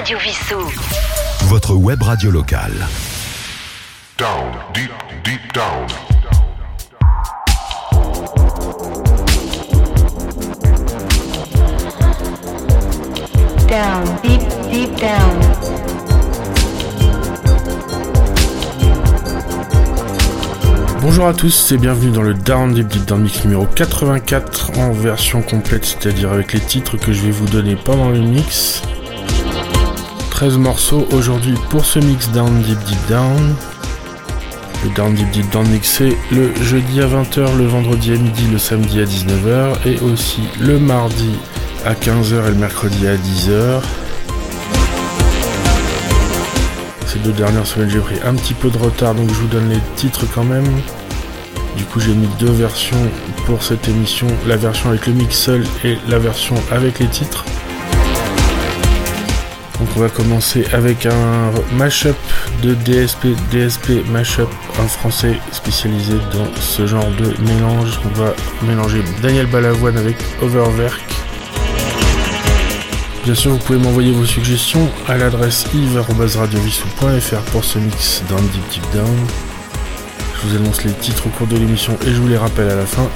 Radio Vissou. Votre web radio locale. Down, deep, deep down. Down, deep, deep down. Bonjour à tous et bienvenue dans le Down Deep Deep Down Mix numéro 84 en version complète, c'est-à-dire avec les titres que je vais vous donner pendant le mix. 13 morceaux aujourd'hui pour ce mix Down Deep Deep Down. Le Down Deep Deep Down Mix c'est le jeudi à 20h, le vendredi à midi, le samedi à 19h et aussi le mardi à 15h et le mercredi à 10h. Ces deux dernières semaines, j'ai pris un petit peu de retard, donc je vous donne les titres quand même. Du coup, j'ai mis deux versions pour cette émission, la version avec le mix seul et la version avec les titres. Donc on va commencer avec un mashup de DSP, DSP mashup, un français spécialisé dans ce genre de mélange. On va mélanger Daniel Balavoine avec Overwerk. Bien sûr, vous pouvez m'envoyer vos suggestions à l'adresse yves.radiovissou.fr pour ce mix Down Deep Deep Down. Je vous annonce les titres au cours de l'émission et je vous les rappelle à la fin.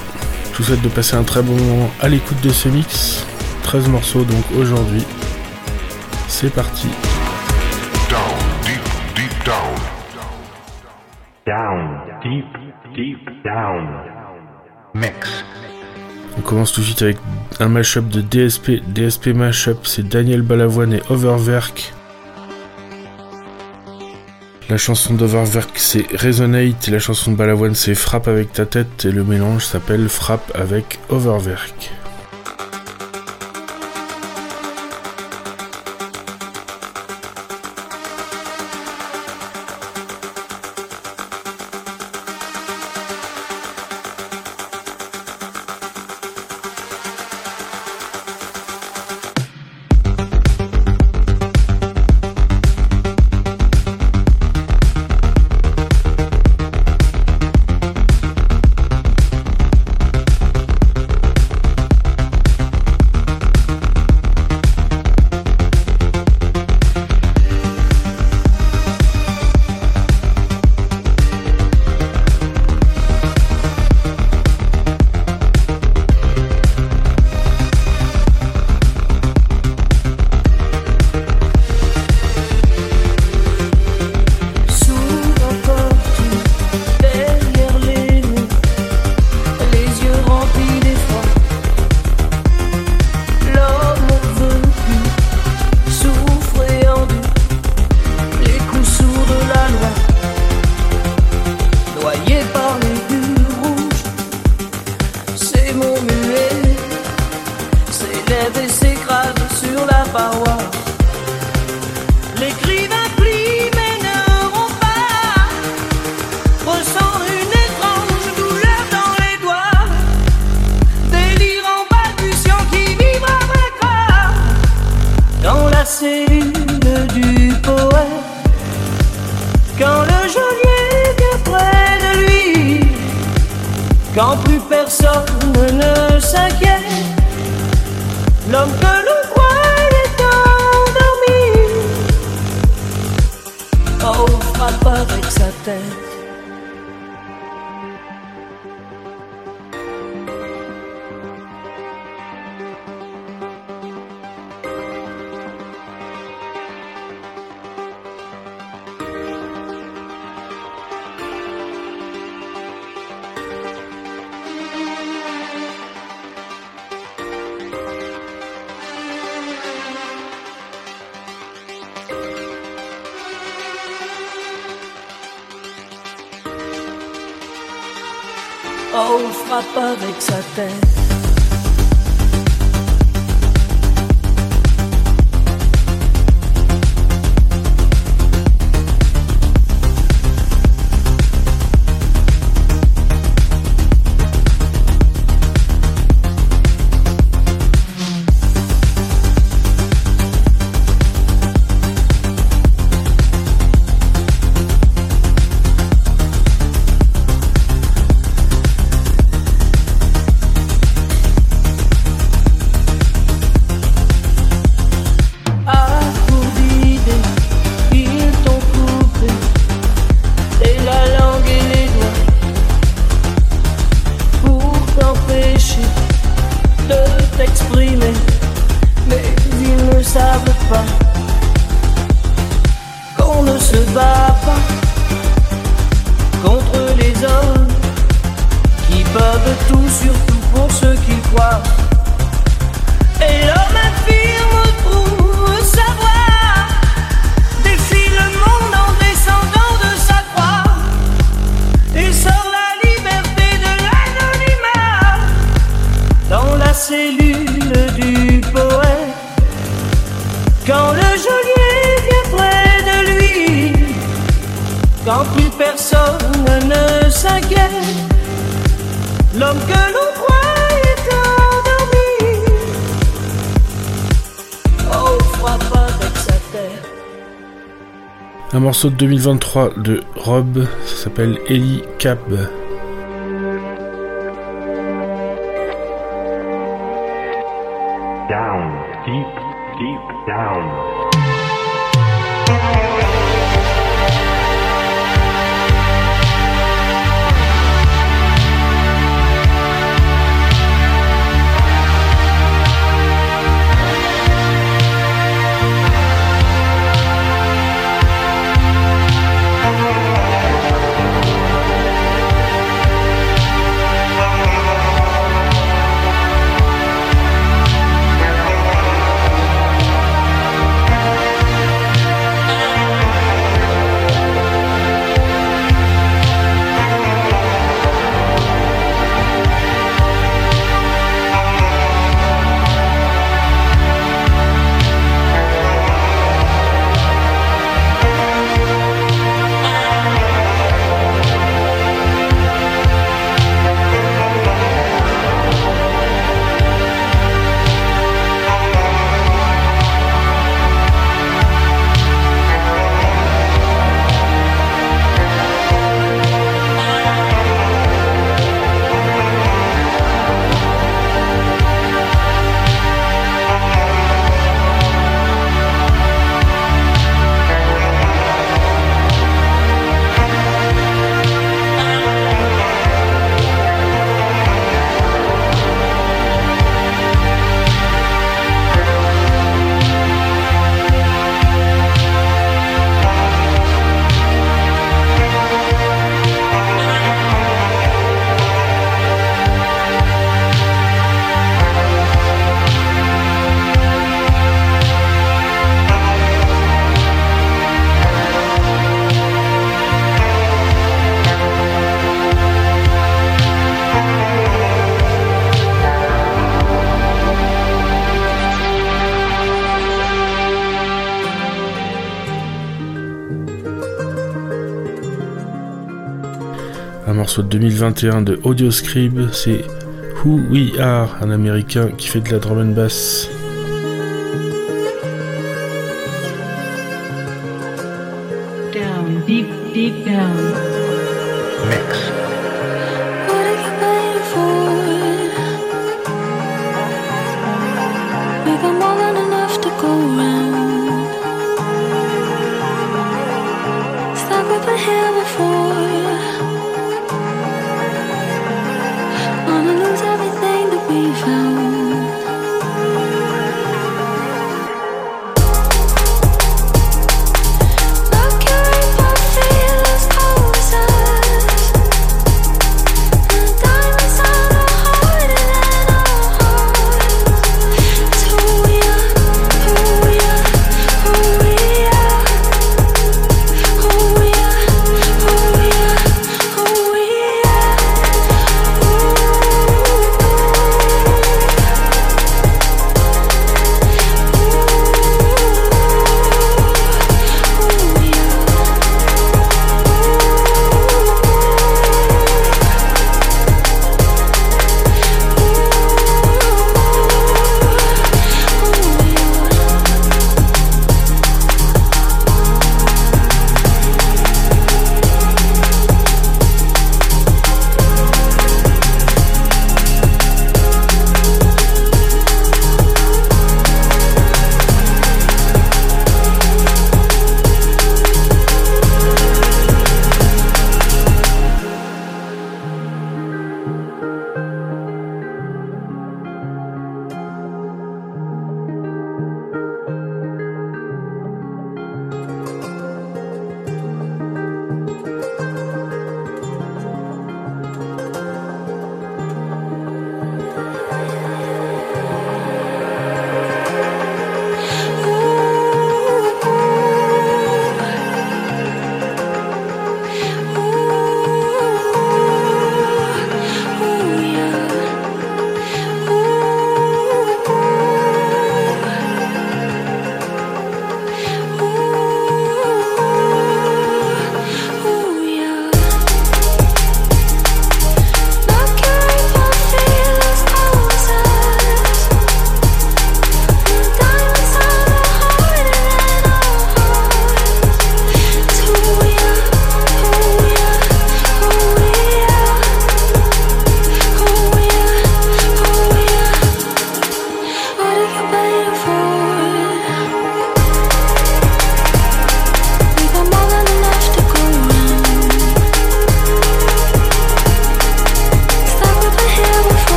Je vous souhaite de passer un très bon moment à l'écoute de ce mix. 13 morceaux donc aujourd'hui. C'est parti. Down, deep, deep down. Down, deep, deep down. Mix. On commence tout de suite avec un mashup de DSP. DSP mashup, c'est Daniel Balavoine et Overwerk. La chanson d'Overwerk c'est Resonate la chanson de Balavoine c'est Frappe avec ta tête et le mélange s'appelle Frappe avec Overwerk. Frappe frappe avec sa morceau de 2023 de Rob, ça s'appelle Ellie Cab. Down, deep, deep down. morceau de 2021 de Audioscribe, c'est Who We Are, un américain qui fait de la drum and bass.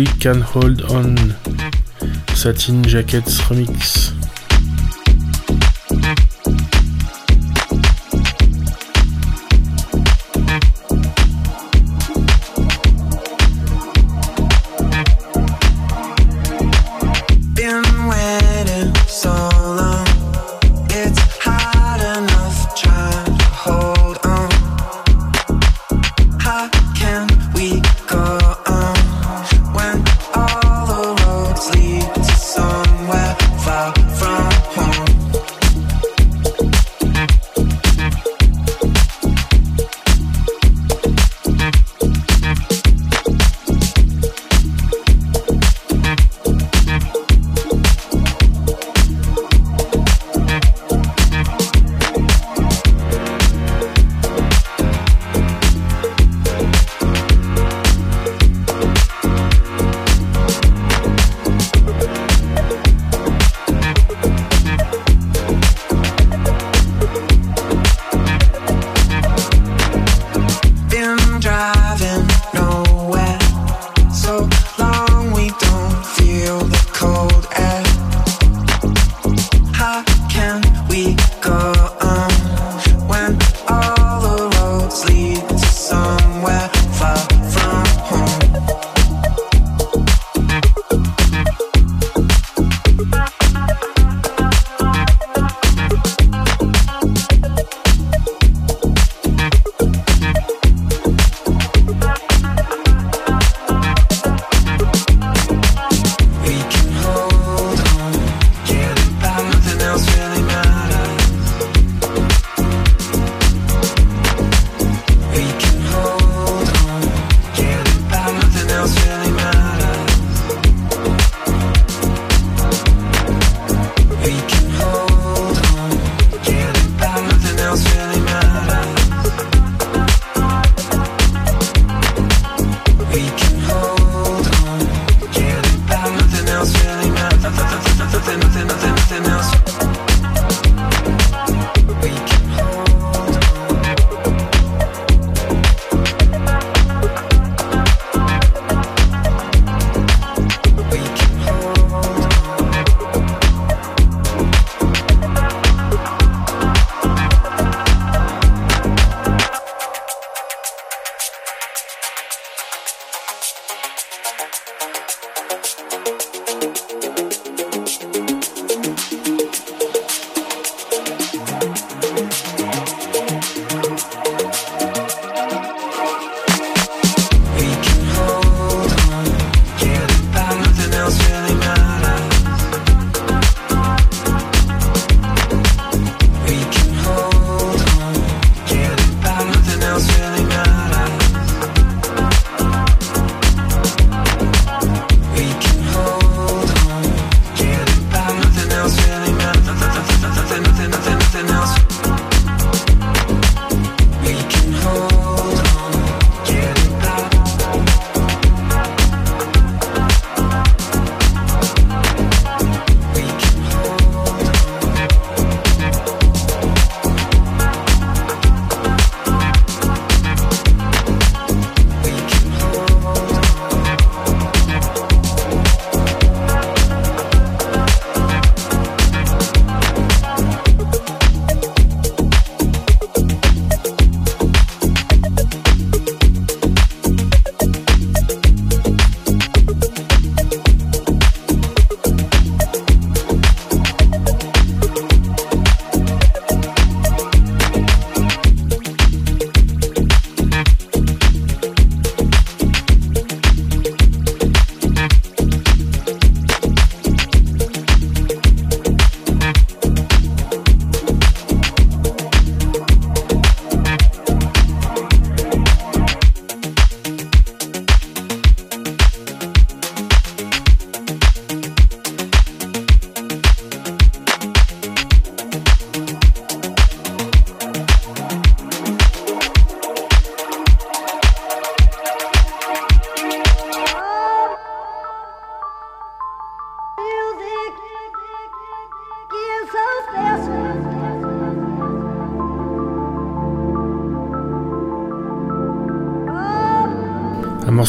We Can Hold On, Satin Jackets Remix.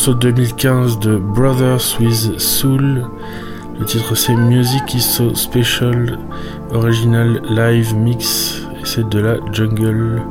Morceau de 2015 de Brothers with Soul. Le titre c'est Music is so special, original live mix, et c'est de la jungle.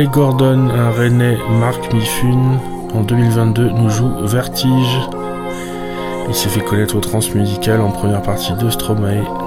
Les Gordon, un René Marc Mifune, en 2022 nous joue Vertige. Il s'est fait connaître au transmusical en première partie de Stromae.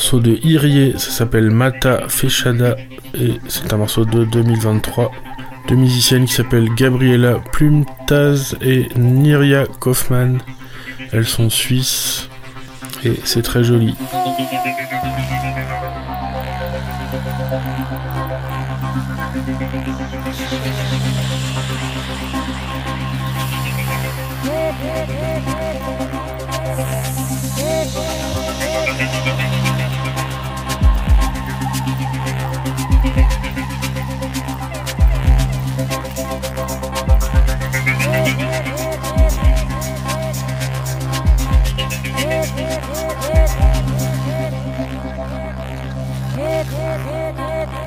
Morceau de Irie, ça s'appelle Mata Fechada et c'est un morceau de 2023. Deux musiciennes qui s'appellent Gabriela Plumtaz et Niria Kaufmann. Elles sont suisses et c'est très joli.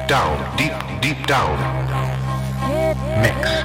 Down, deep, deep down. Mix.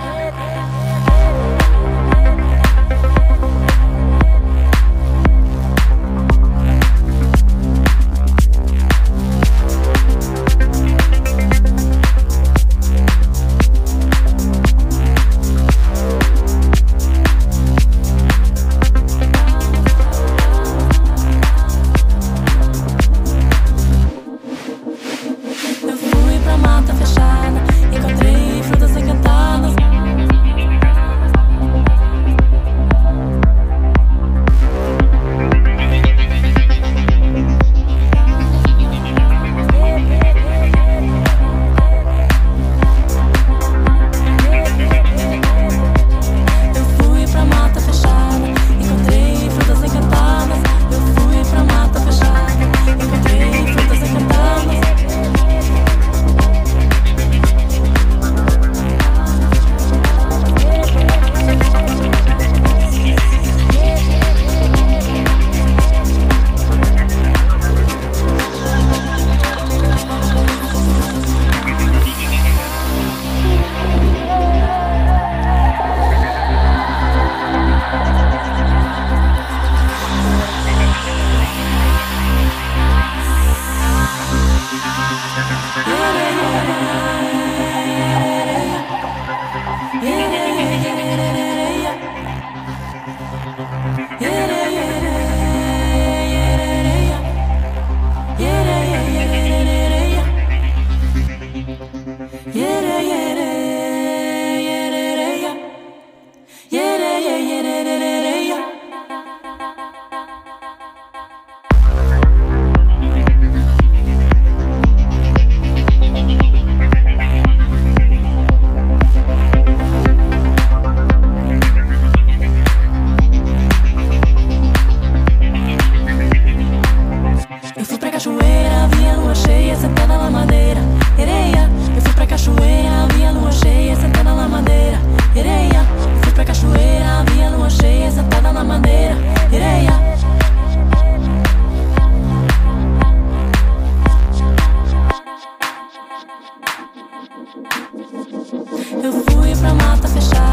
Eu fui pra mata fechada.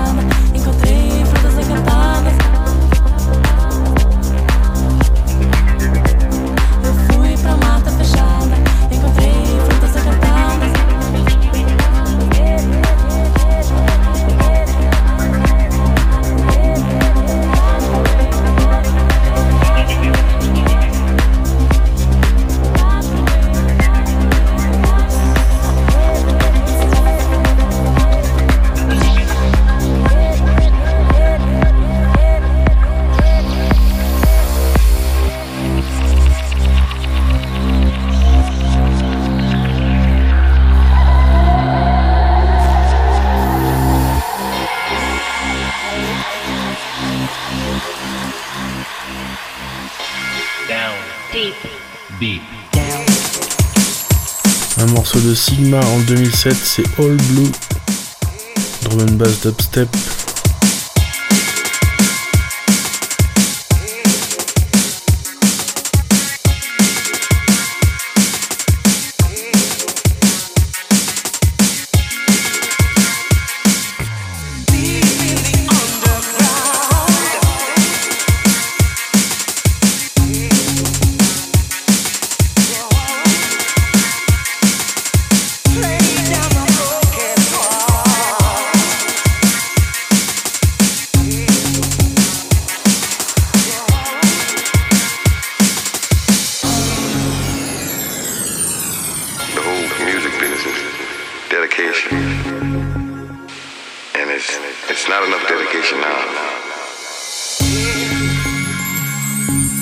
En 2007, c'est All Blue. Drum and bass dubstep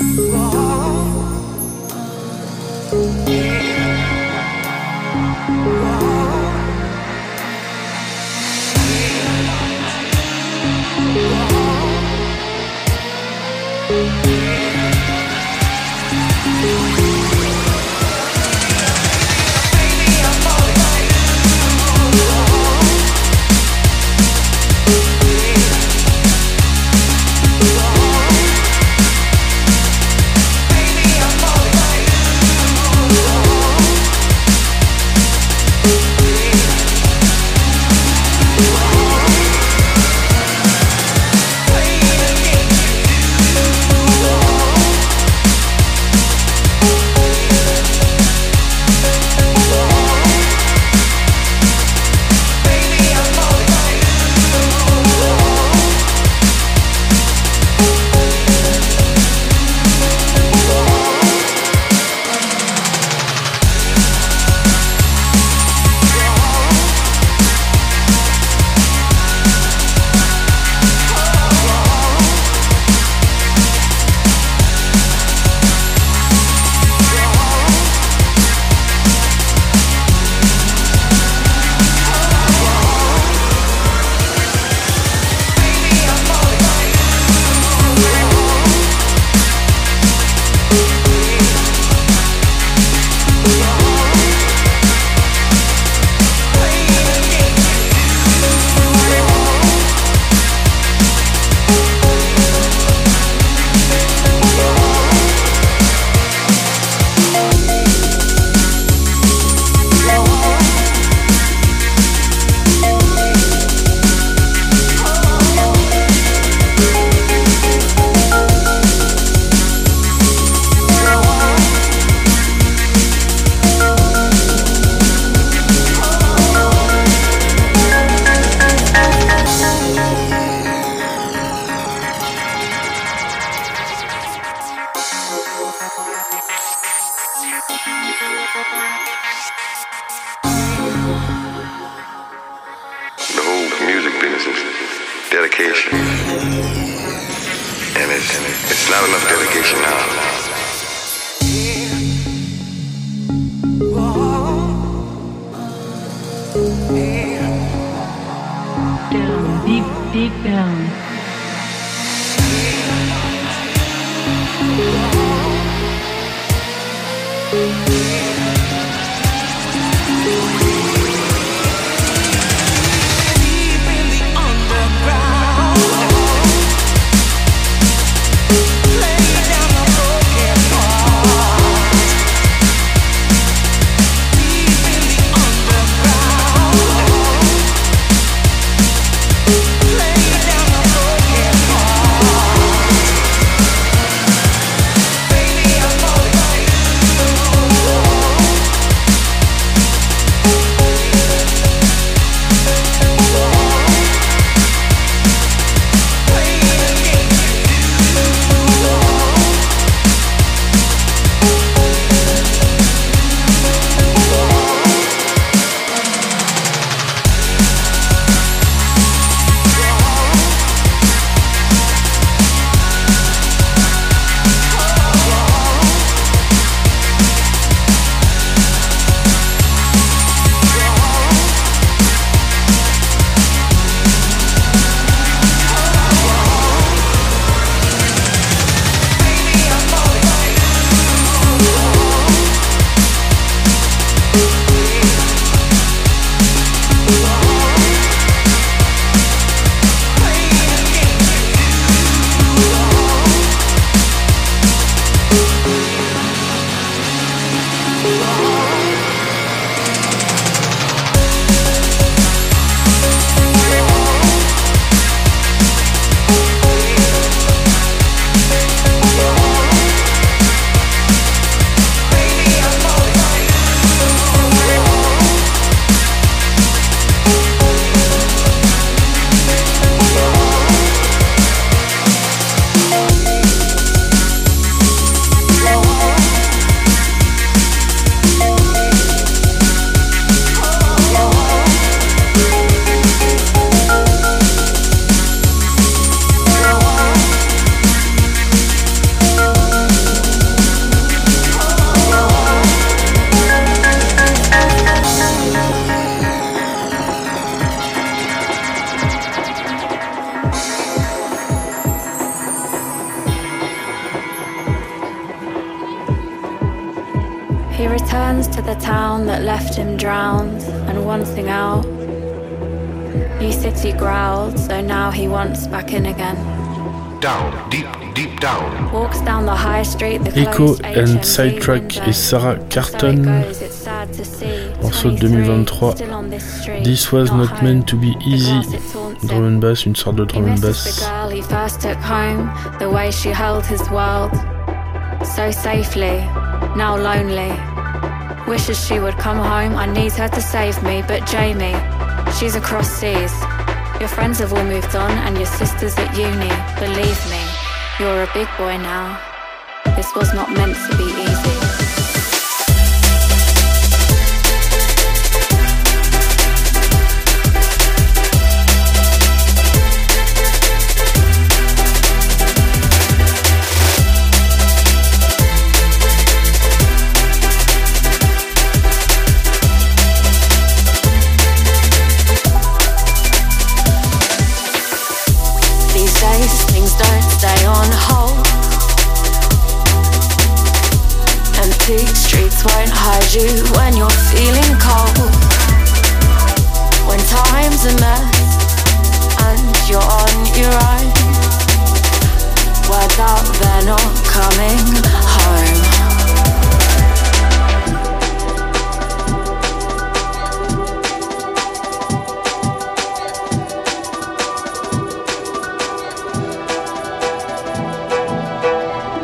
Oh. And Sidetrack et Sarah Carton. Morceau de 23, 2023. this was not meant to be easy. Drum and bass, une sorte de drum and bass. the way she held his world so safely, now lonely. Wishes she would come home. I need her to save me, but Jamie, she's across seas. Your friends have all moved on, and your sister's at uni. Believe me, you're a big boy now. This was not meant to be easy. You when you're feeling cold. When time's a mess and you're on your own. Words out, they're not coming home.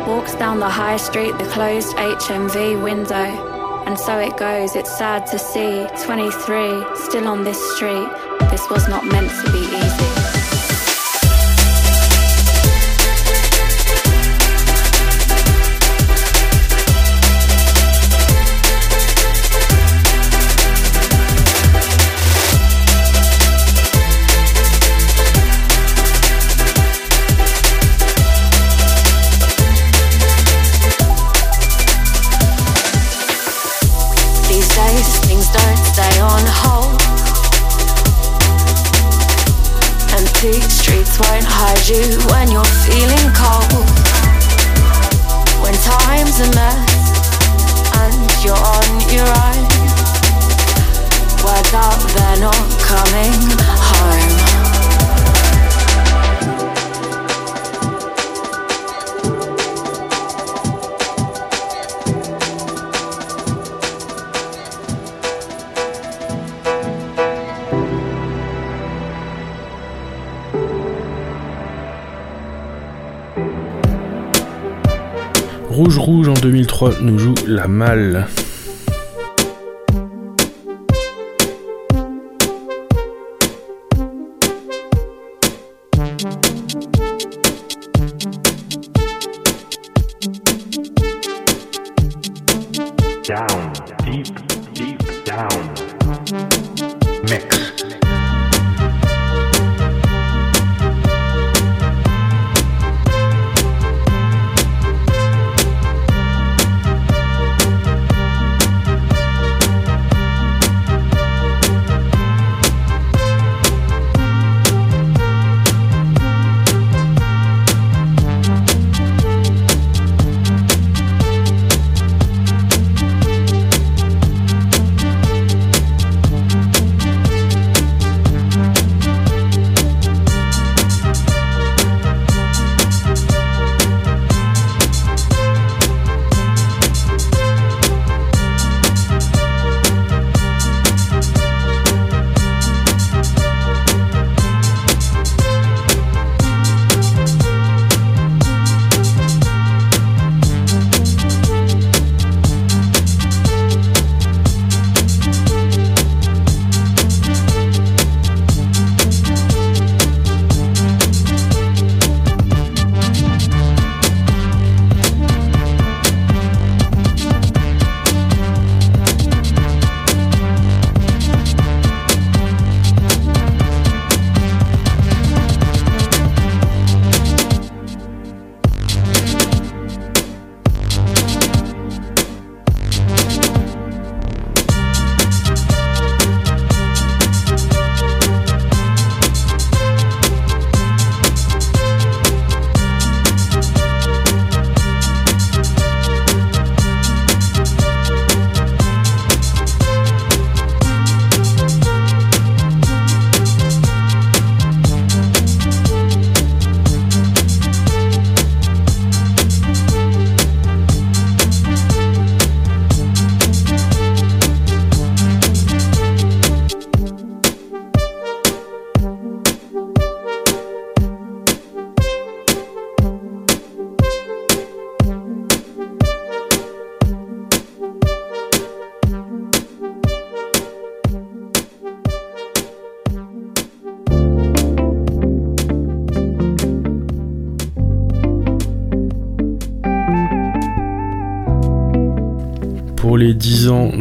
Walks down the high street, the closed HMV window. So it goes, it's sad to see. 23, still on this street. This was not meant to be easy. You En 2003 nous joue La Malle.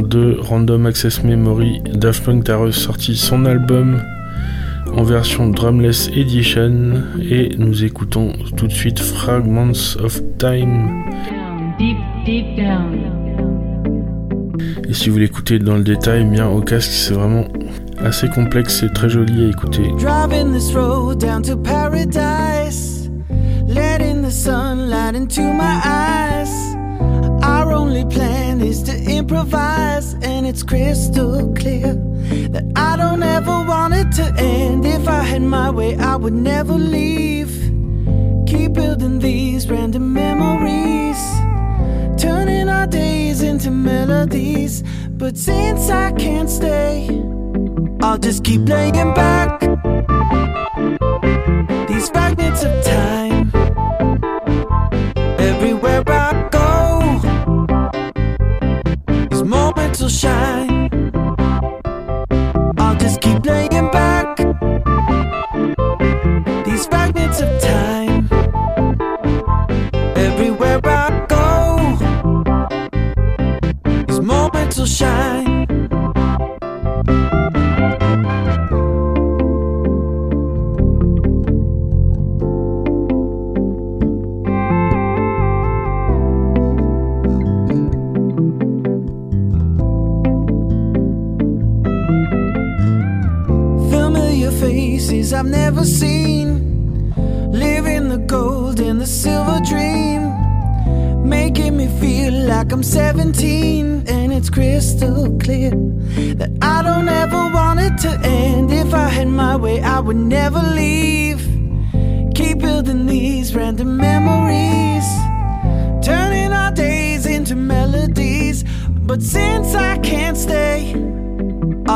De Random Access Memory, Daft Punk a ressorti son album en version Drumless Edition et nous écoutons tout de suite Fragments of Time. Down, deep, deep down. Et si vous l'écoutez dans le détail, bien au casque, c'est vraiment assez complexe et très joli à écouter. Driving this road down to paradise, letting the sunlight into my eyes. Only plan is to improvise, and it's crystal clear that I don't ever want it to end. If I had my way, I would never leave. Keep building these random memories, turning our days into melodies. But since I can't stay, I'll just keep laying back these fragments of time. shine.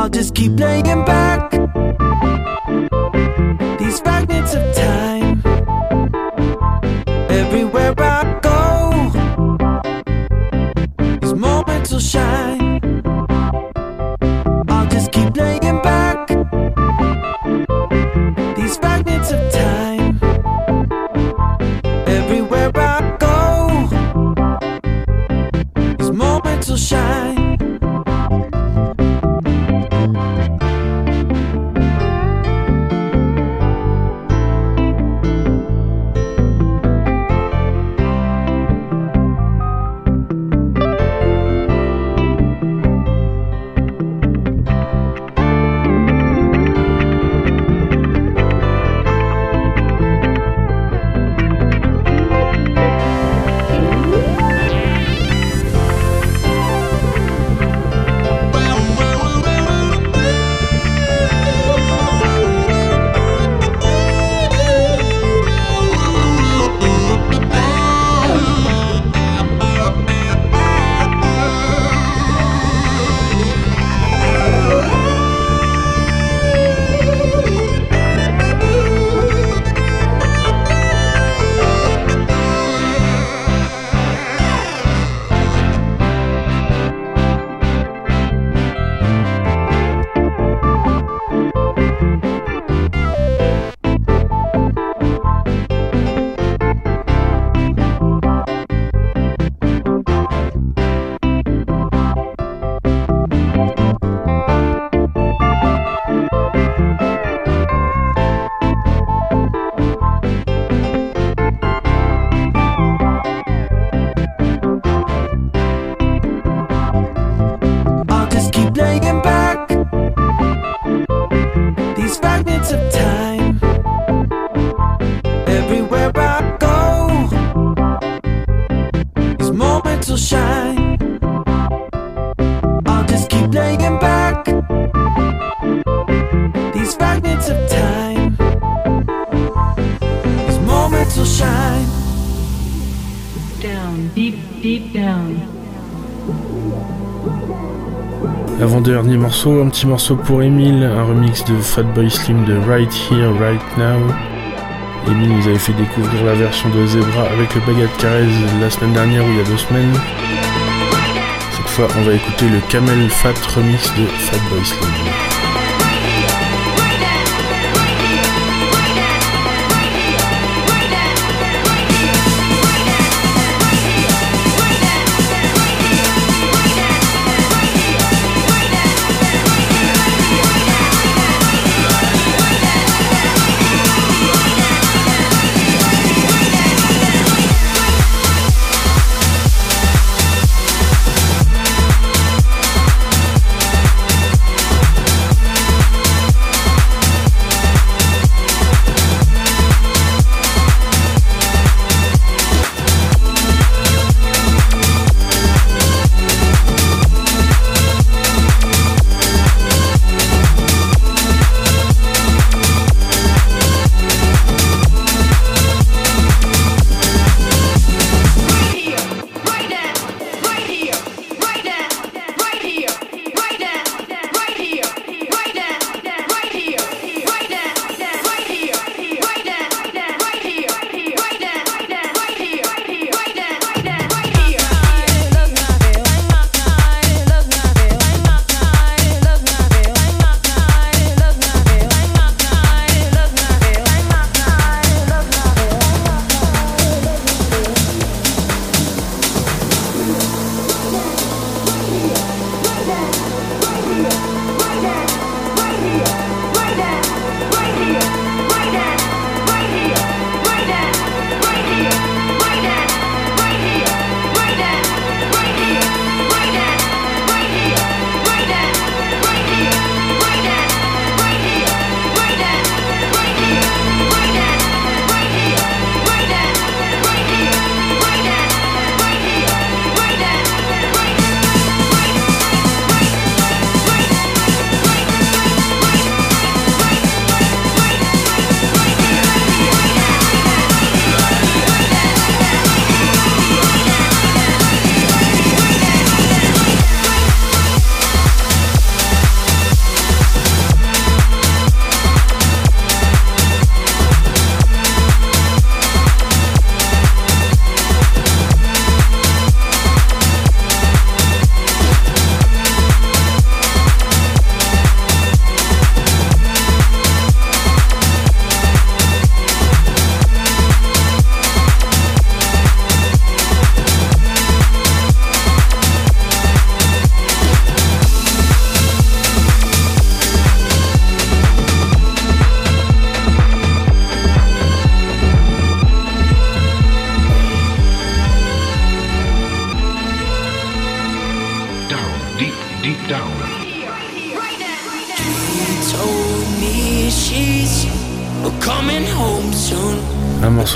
I'll just keep laying back these fragments of time. Everywhere I go, these moments will shine. Morceau pour Emile, un remix de Fatboy Slim de Right Here, Right Now. Emile nous avait fait découvrir la version de Zebra avec le Bagat Carez la semaine dernière ou il y a deux semaines. Cette fois, on va écouter le Camel Fat remix de Fatboy Slim.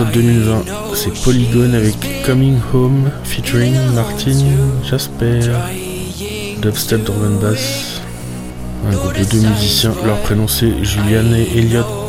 2020, c'est Polygon avec Coming Home featuring Martin Jasper, Dubstep Drum Bass, un groupe de deux musiciens, leurs prénoms c'est Julian et Elliot.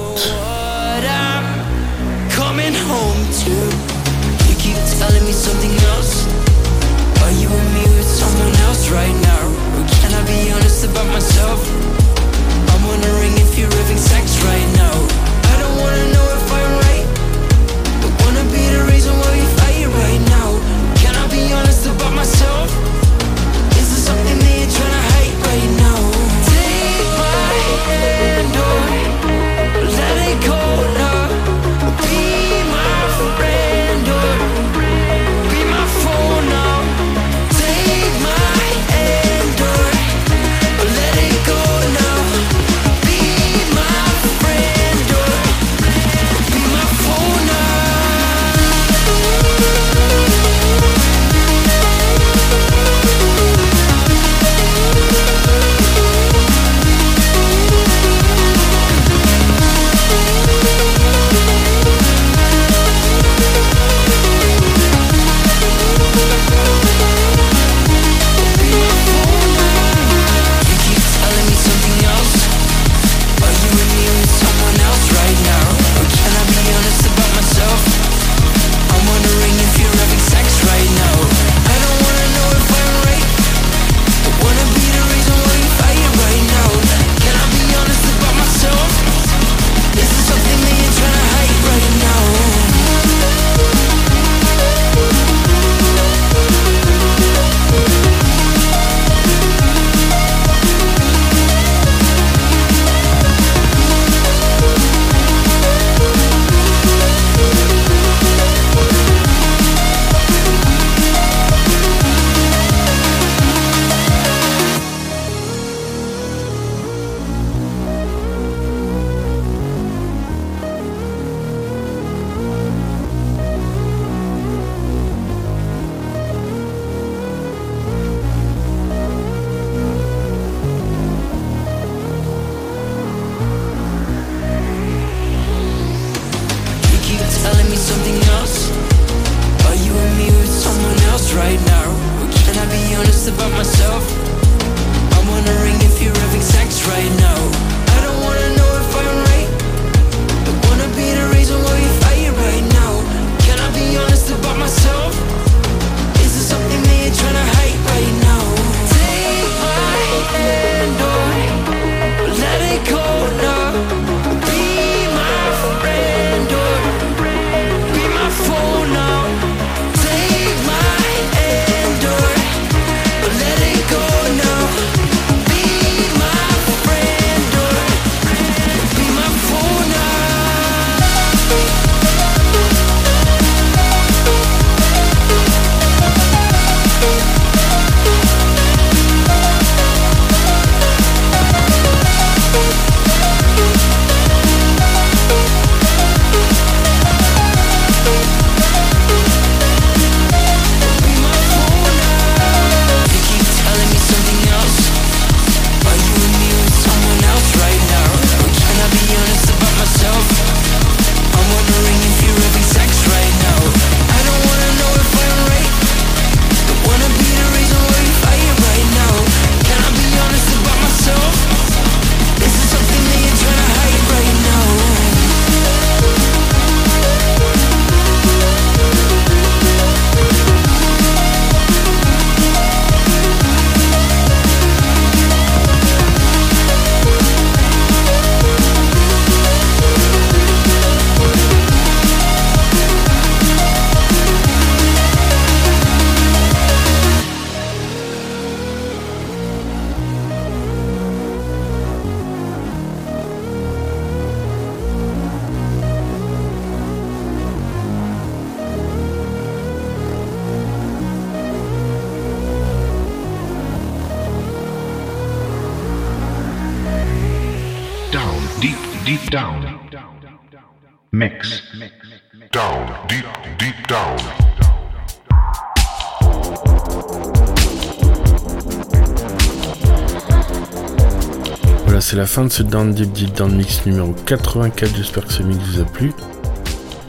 Fin de ce Down Deep Down Mix numéro 84. J'espère que ce mix vous a plu.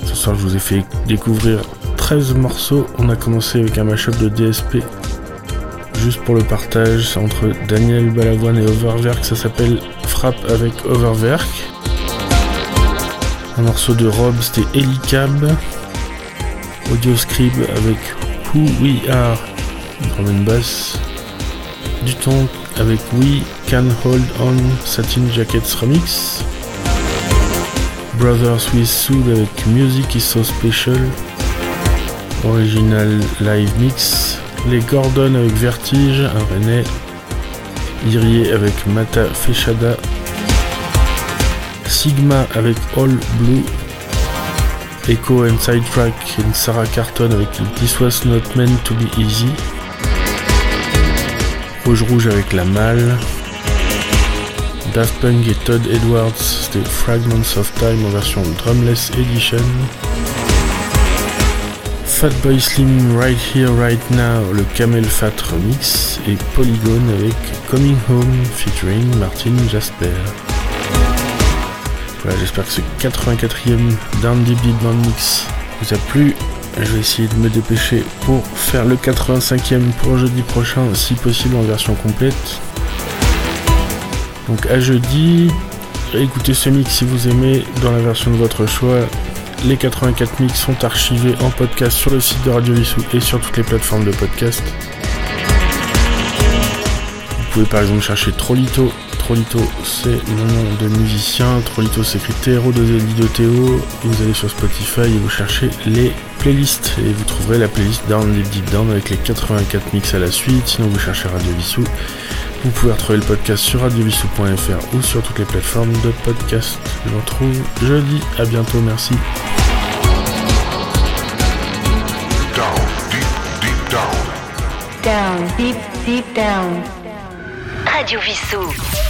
Ce soir, je vous ai fait découvrir 13 morceaux. On a commencé avec un mashup de DSP juste pour le partage entre Daniel Balavoine et Overwerk. Ça s'appelle Frappe avec Overwerk. Un morceau de Rob, c'était Helicab. Audio Scribe avec Who We Are, drum and bass. Du ton avec We Can Hold On Satin Jackets Remix. Brothers with Soul avec Music is So Special. Original Live Mix. Les Gordon avec Vertige, René. Irier avec Mata Fechada. Sigma avec All Blue. Echo and Sidetrack and Sarah Carton avec This Was Not Meant to Be Easy. Rouge Rouge avec La Malle. Daft Punk et Todd Edwards, c'était Fragments of Time en version Drumless Edition. Fatboy Slim Right Here Right Now, le Camel Fat Remix. Et Polygon avec Coming Home featuring Martin Jasper. Voilà, j'espère que ce 84e Down Deep Deep Band Mix vous a plu. Je vais essayer de me dépêcher pour faire le 85e pour jeudi prochain, si possible en version complète. Donc à jeudi, écoutez ce mix si vous aimez dans la version de votre choix. Les 84 mix sont archivés en podcast sur le site de Radio Vissou et sur toutes les plateformes de podcast. Vous pouvez par exemple chercher Trolito. Trolito, c'est mon nom de musicien. Trolito s'écrit TRO 2 L de Théo. Vous allez sur Spotify et vous cherchez les playlists. Et vous trouverez la playlist Down Deep Deep Down avec les 84 mix à la suite. Sinon, vous cherchez Radio Vissou. Vous pouvez retrouver le podcast sur radiovissou.fr ou sur toutes les plateformes de podcast. Je vous retrouve jeudi. À bientôt. Merci. Down, deep, deep down. Down, deep, deep down. Radio Vissou.